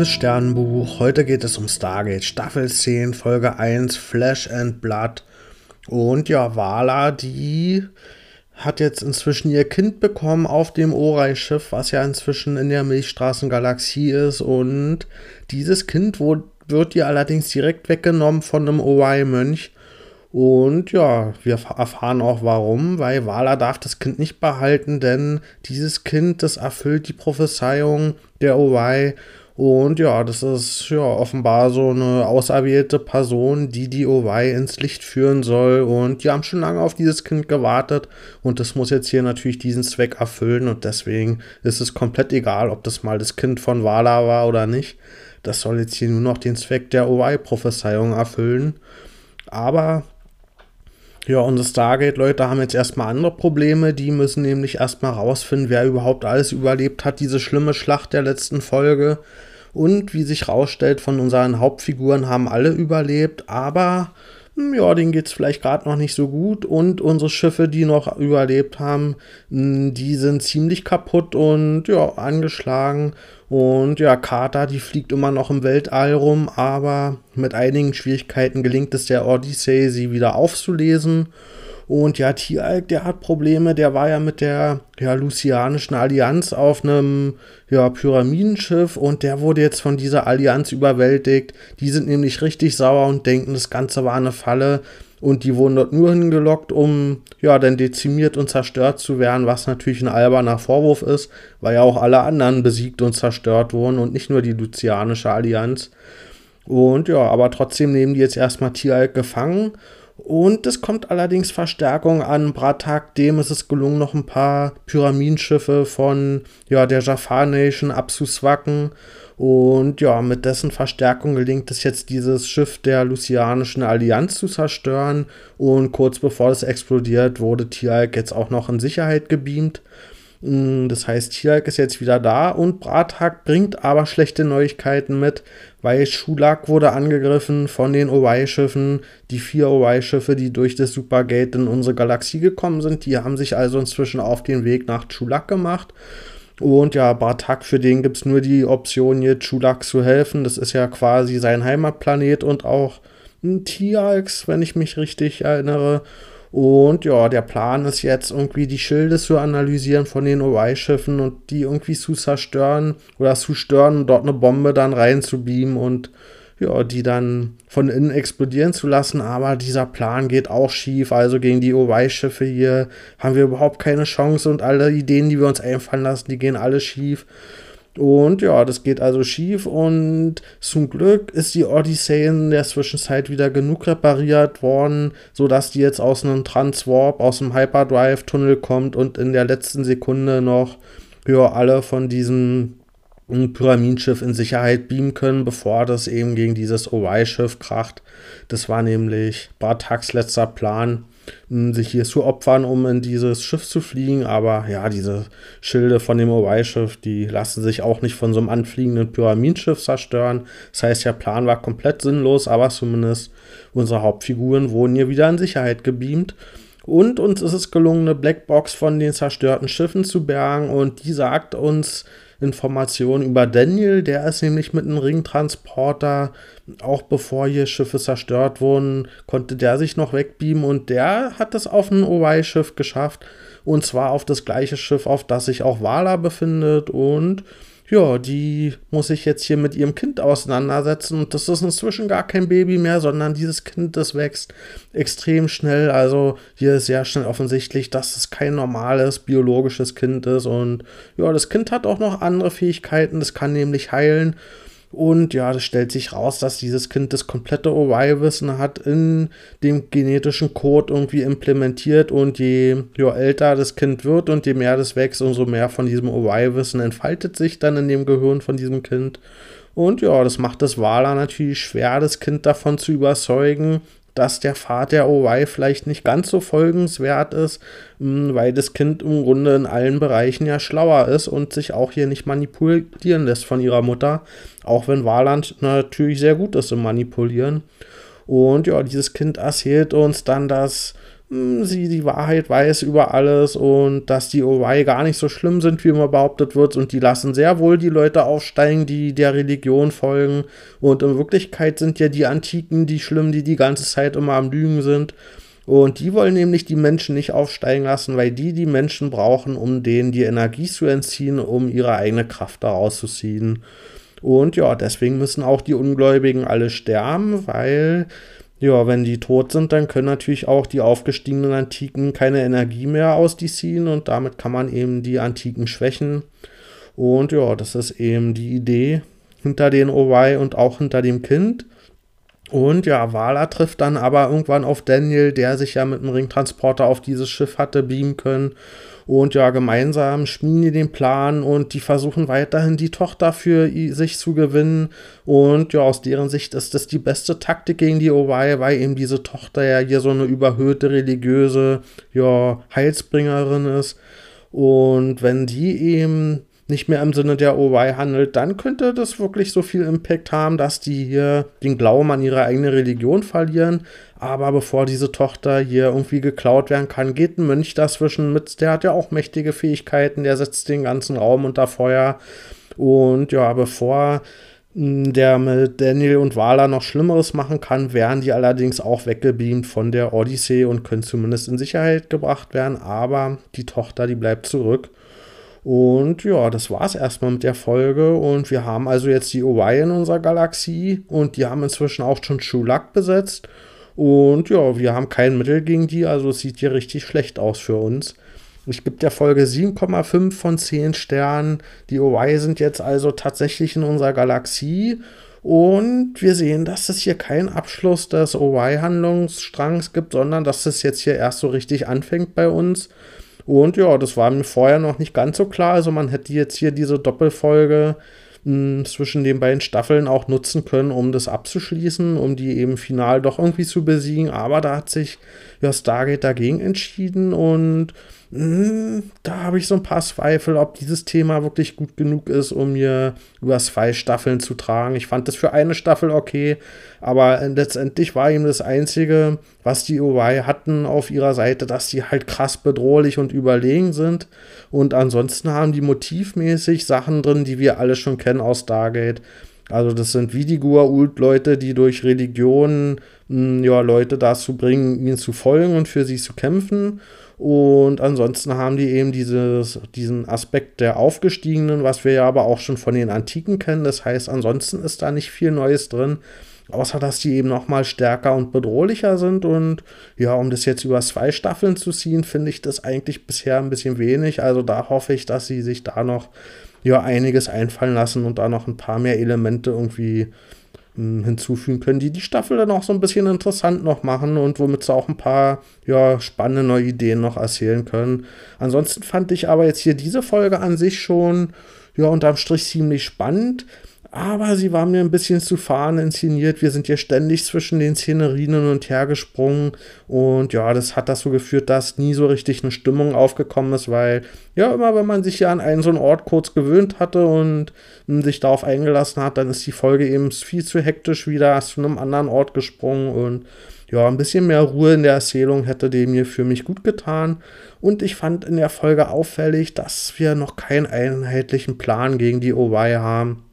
liebes Sternenbuch. Heute geht es um Stargate Staffel 10, Folge 1, Flash and Blood. Und ja, Vala, die hat jetzt inzwischen ihr Kind bekommen auf dem Orai-Schiff, was ja inzwischen in der Milchstraßengalaxie ist. Und dieses Kind wird ihr allerdings direkt weggenommen von einem Orai-Mönch. Und ja, wir erfahren auch warum, weil Vala darf das Kind nicht behalten, denn dieses Kind, das erfüllt die Prophezeiung der Owai. Und ja, das ist ja offenbar so eine auserwählte Person, die die Owai ins Licht führen soll. Und die haben schon lange auf dieses Kind gewartet. Und das muss jetzt hier natürlich diesen Zweck erfüllen. Und deswegen ist es komplett egal, ob das mal das Kind von Vala war oder nicht. Das soll jetzt hier nur noch den Zweck der Owai-Prophezeiung erfüllen. Aber ja, unsere Stargate-Leute haben jetzt erstmal andere Probleme. Die müssen nämlich erstmal rausfinden, wer überhaupt alles überlebt hat, diese schlimme Schlacht der letzten Folge. Und wie sich rausstellt, von unseren Hauptfiguren haben alle überlebt, aber hm, ja, denen geht es vielleicht gerade noch nicht so gut. Und unsere Schiffe, die noch überlebt haben, hm, die sind ziemlich kaputt und ja, angeschlagen. Und ja, Carter, die fliegt immer noch im Weltall rum, aber mit einigen Schwierigkeiten gelingt es der Odyssey, sie wieder aufzulesen. Und ja, Tialk, der hat Probleme, der war ja mit der ja, Lucianischen Allianz auf einem ja, Pyramidenschiff und der wurde jetzt von dieser Allianz überwältigt. Die sind nämlich richtig sauer und denken, das Ganze war eine Falle. Und die wurden dort nur hingelockt, um ja dann dezimiert und zerstört zu werden, was natürlich ein alberner Vorwurf ist, weil ja auch alle anderen besiegt und zerstört wurden und nicht nur die Lucianische Allianz. Und ja, aber trotzdem nehmen die jetzt erstmal Tieralk gefangen und es kommt allerdings Verstärkung an. Bratak, dem ist es gelungen, noch ein paar Pyramidenschiffe von ja, der Jafar Nation abzuswacken. Und ja, mit dessen Verstärkung gelingt es jetzt, dieses Schiff der Lucianischen Allianz zu zerstören. Und kurz bevor es explodiert, wurde Tialk jetzt auch noch in Sicherheit gebeamt. Mm, das heißt, Tialk ist jetzt wieder da und Brathak bringt aber schlechte Neuigkeiten mit, weil Schulak wurde angegriffen von den Owai-Schiffen. Die vier Owai-Schiffe, die durch das Supergate in unsere Galaxie gekommen sind, die haben sich also inzwischen auf den Weg nach Chulak gemacht. Und ja, Bartak, für den gibt es nur die Option, hier Chulak zu helfen. Das ist ja quasi sein Heimatplanet und auch ein Tialx, wenn ich mich richtig erinnere. Und ja, der Plan ist jetzt irgendwie die Schilde zu analysieren von den OI-Schiffen und die irgendwie zu zerstören oder zu stören und dort eine Bombe dann reinzubeamen und ja, die dann von innen explodieren zu lassen. Aber dieser Plan geht auch schief. Also gegen die OI-Schiffe hier haben wir überhaupt keine Chance und alle Ideen, die wir uns einfallen lassen, die gehen alle schief. Und ja, das geht also schief und zum Glück ist die Odyssey in der Zwischenzeit wieder genug repariert worden, sodass die jetzt aus einem Transwarp, aus dem Hyperdrive-Tunnel kommt und in der letzten Sekunde noch ja, alle von diesem Pyramidenschiff in Sicherheit beamen können, bevor das eben gegen dieses OY-Schiff kracht. Das war nämlich Bartaks letzter Plan sich hier zu opfern, um in dieses Schiff zu fliegen. Aber ja, diese Schilde von dem OY-Schiff, die lassen sich auch nicht von so einem anfliegenden Pyramidenschiff zerstören. Das heißt, der Plan war komplett sinnlos, aber zumindest unsere Hauptfiguren wurden hier wieder in Sicherheit gebeamt. Und uns ist es gelungen, eine Blackbox von den zerstörten Schiffen zu bergen und die sagt uns, Informationen über Daniel. Der ist nämlich mit einem Ringtransporter, auch bevor hier Schiffe zerstört wurden, konnte der sich noch wegbeamen und der hat es auf ein OY-Schiff geschafft. Und zwar auf das gleiche Schiff, auf das sich auch Wala befindet. Und ja, die muss sich jetzt hier mit ihrem Kind auseinandersetzen. Und das ist inzwischen gar kein Baby mehr, sondern dieses Kind, das wächst extrem schnell. Also hier ist sehr schnell offensichtlich, dass es kein normales biologisches Kind ist. Und ja, das Kind hat auch noch andere Fähigkeiten, das kann nämlich heilen und ja, es stellt sich raus, dass dieses Kind das komplette OY-Wissen hat in dem genetischen Code irgendwie implementiert. Und je ja, älter das Kind wird und je mehr das wächst, umso mehr von diesem OY-Wissen entfaltet sich dann in dem Gehirn von diesem Kind. Und ja, das macht es Wala natürlich schwer, das Kind davon zu überzeugen, dass der Pfad der OY vielleicht nicht ganz so folgenswert ist, hm, weil das Kind im Grunde in allen Bereichen ja schlauer ist und sich auch hier nicht manipulieren lässt von ihrer Mutter, auch wenn Warland natürlich sehr gut ist im Manipulieren. Und ja, dieses Kind erzählt uns dann, dass sie die Wahrheit weiß über alles und dass die OY gar nicht so schlimm sind, wie immer behauptet wird. Und die lassen sehr wohl die Leute aufsteigen, die der Religion folgen. Und in Wirklichkeit sind ja die Antiken die schlimm, die die ganze Zeit immer am Lügen sind. Und die wollen nämlich die Menschen nicht aufsteigen lassen, weil die die Menschen brauchen, um denen die Energie zu entziehen, um ihre eigene Kraft daraus zu ziehen. Und ja, deswegen müssen auch die Ungläubigen alle sterben, weil ja, wenn die tot sind, dann können natürlich auch die aufgestiegenen Antiken keine Energie mehr aus die ziehen und damit kann man eben die Antiken schwächen. Und ja, das ist eben die Idee hinter den Owai und auch hinter dem Kind. Und ja, Wala trifft dann aber irgendwann auf Daniel, der sich ja mit dem Ringtransporter auf dieses Schiff hatte beamen können. Und ja, gemeinsam schmieden die den Plan und die versuchen weiterhin die Tochter für sich zu gewinnen. Und ja, aus deren Sicht ist das die beste Taktik gegen die Owai, weil eben diese Tochter ja hier so eine überhöhte religiöse ja, Heilsbringerin ist. Und wenn die eben nicht mehr im Sinne der OY handelt, dann könnte das wirklich so viel Impact haben, dass die hier den Glauben an ihre eigene Religion verlieren. Aber bevor diese Tochter hier irgendwie geklaut werden kann, geht ein Mönch dazwischen mit. Der hat ja auch mächtige Fähigkeiten, der setzt den ganzen Raum unter Feuer. Und ja, bevor hm, der mit Daniel und Wala noch Schlimmeres machen kann, werden die allerdings auch weggebeamt von der Odyssee und können zumindest in Sicherheit gebracht werden. Aber die Tochter, die bleibt zurück. Und ja, das war es erstmal mit der Folge. Und wir haben also jetzt die OY in unserer Galaxie und die haben inzwischen auch schon Chulak besetzt. Und ja, wir haben kein Mittel gegen die, also es sieht hier richtig schlecht aus für uns. Ich gebe der Folge 7,5 von 10 Sternen. Die OY sind jetzt also tatsächlich in unserer Galaxie. Und wir sehen, dass es hier keinen Abschluss des OY-Handlungsstrangs gibt, sondern dass es jetzt hier erst so richtig anfängt bei uns. Und ja, das war mir vorher noch nicht ganz so klar. Also man hätte jetzt hier diese Doppelfolge mh, zwischen den beiden Staffeln auch nutzen können, um das abzuschließen, um die eben final doch irgendwie zu besiegen. Aber da hat sich ja Stargate dagegen entschieden und hm, da habe ich so ein paar Zweifel, ob dieses Thema wirklich gut genug ist, um mir über zwei Staffeln zu tragen. Ich fand das für eine Staffel okay, aber letztendlich war ihm das Einzige, was die OY hatten auf ihrer Seite, dass sie halt krass bedrohlich und überlegen sind. Und ansonsten haben die motivmäßig Sachen drin, die wir alle schon kennen aus Stargate. Also das sind wie die Gua'uld-Leute, die durch Religion hm, ja, Leute dazu bringen, ihnen zu folgen und für sie zu kämpfen. Und ansonsten haben die eben dieses, diesen Aspekt der Aufgestiegenen, was wir ja aber auch schon von den Antiken kennen. Das heißt, ansonsten ist da nicht viel Neues drin, außer dass die eben noch mal stärker und bedrohlicher sind. Und ja, um das jetzt über zwei Staffeln zu ziehen, finde ich das eigentlich bisher ein bisschen wenig. Also da hoffe ich, dass sie sich da noch ja einiges einfallen lassen und da noch ein paar mehr Elemente irgendwie hm, hinzufügen können, die die Staffel dann auch so ein bisschen interessant noch machen und womit sie auch ein paar ja, spannende neue Ideen noch erzählen können. Ansonsten fand ich aber jetzt hier diese Folge an sich schon ja unterm Strich ziemlich spannend. Aber sie war mir ein bisschen zu fahren inszeniert. Wir sind ja ständig zwischen den Szenerien und her gesprungen. Und ja, das hat dazu geführt, dass nie so richtig eine Stimmung aufgekommen ist, weil ja, immer wenn man sich ja an einen so einen Ort kurz gewöhnt hatte und sich darauf eingelassen hat, dann ist die Folge eben viel zu hektisch wieder zu einem anderen Ort gesprungen und ja, ein bisschen mehr Ruhe in der Erzählung hätte dem hier für mich gut getan. Und ich fand in der Folge auffällig, dass wir noch keinen einheitlichen Plan gegen die OY haben.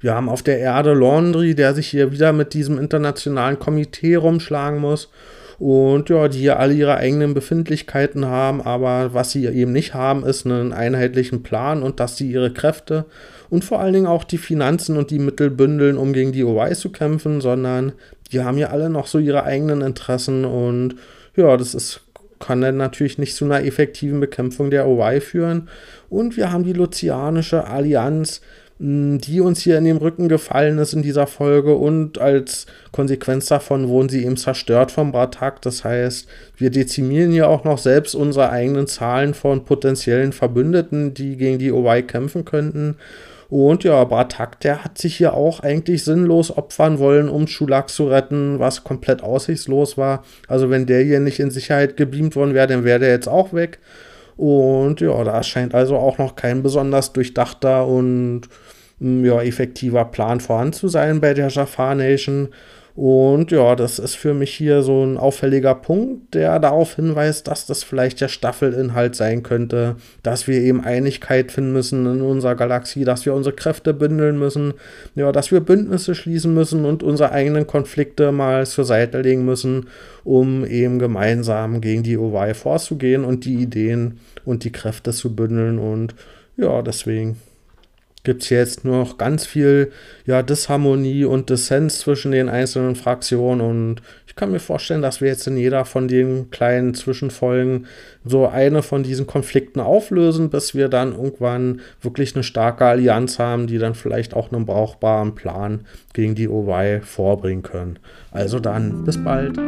Wir haben auf der Erde Laundry, der sich hier wieder mit diesem internationalen Komitee rumschlagen muss. Und ja, die hier alle ihre eigenen Befindlichkeiten haben, aber was sie eben nicht haben, ist einen einheitlichen Plan und dass sie ihre Kräfte und vor allen Dingen auch die Finanzen und die Mittel bündeln, um gegen die OY zu kämpfen, sondern die haben ja alle noch so ihre eigenen Interessen und ja, das ist kann dann natürlich nicht zu einer effektiven Bekämpfung der OY führen. Und wir haben die Lucianische Allianz, die uns hier in den Rücken gefallen ist in dieser Folge und als Konsequenz davon wurden sie eben zerstört vom Bratak. Das heißt, wir dezimieren hier auch noch selbst unsere eigenen Zahlen von potenziellen Verbündeten, die gegen die OY kämpfen könnten. Und ja, Bratak, der hat sich hier auch eigentlich sinnlos opfern wollen, um Schulak zu retten, was komplett aussichtslos war. Also wenn der hier nicht in Sicherheit gebeamt worden wäre, dann wäre der jetzt auch weg. Und ja, da scheint also auch noch kein besonders durchdachter und hm, ja, effektiver Plan vorhanden zu sein bei der Jafar Nation. Und ja, das ist für mich hier so ein auffälliger Punkt, der darauf hinweist, dass das vielleicht der Staffelinhalt sein könnte, dass wir eben Einigkeit finden müssen in unserer Galaxie, dass wir unsere Kräfte bündeln müssen, ja, dass wir Bündnisse schließen müssen und unsere eigenen Konflikte mal zur Seite legen müssen, um eben gemeinsam gegen die OY vorzugehen und die Ideen und die Kräfte zu bündeln. Und ja, deswegen gibt es jetzt nur noch ganz viel ja, Disharmonie und Dissens zwischen den einzelnen Fraktionen. Und ich kann mir vorstellen, dass wir jetzt in jeder von den kleinen Zwischenfolgen so eine von diesen Konflikten auflösen, bis wir dann irgendwann wirklich eine starke Allianz haben, die dann vielleicht auch einen brauchbaren Plan gegen die OY vorbringen können. Also dann, bis bald.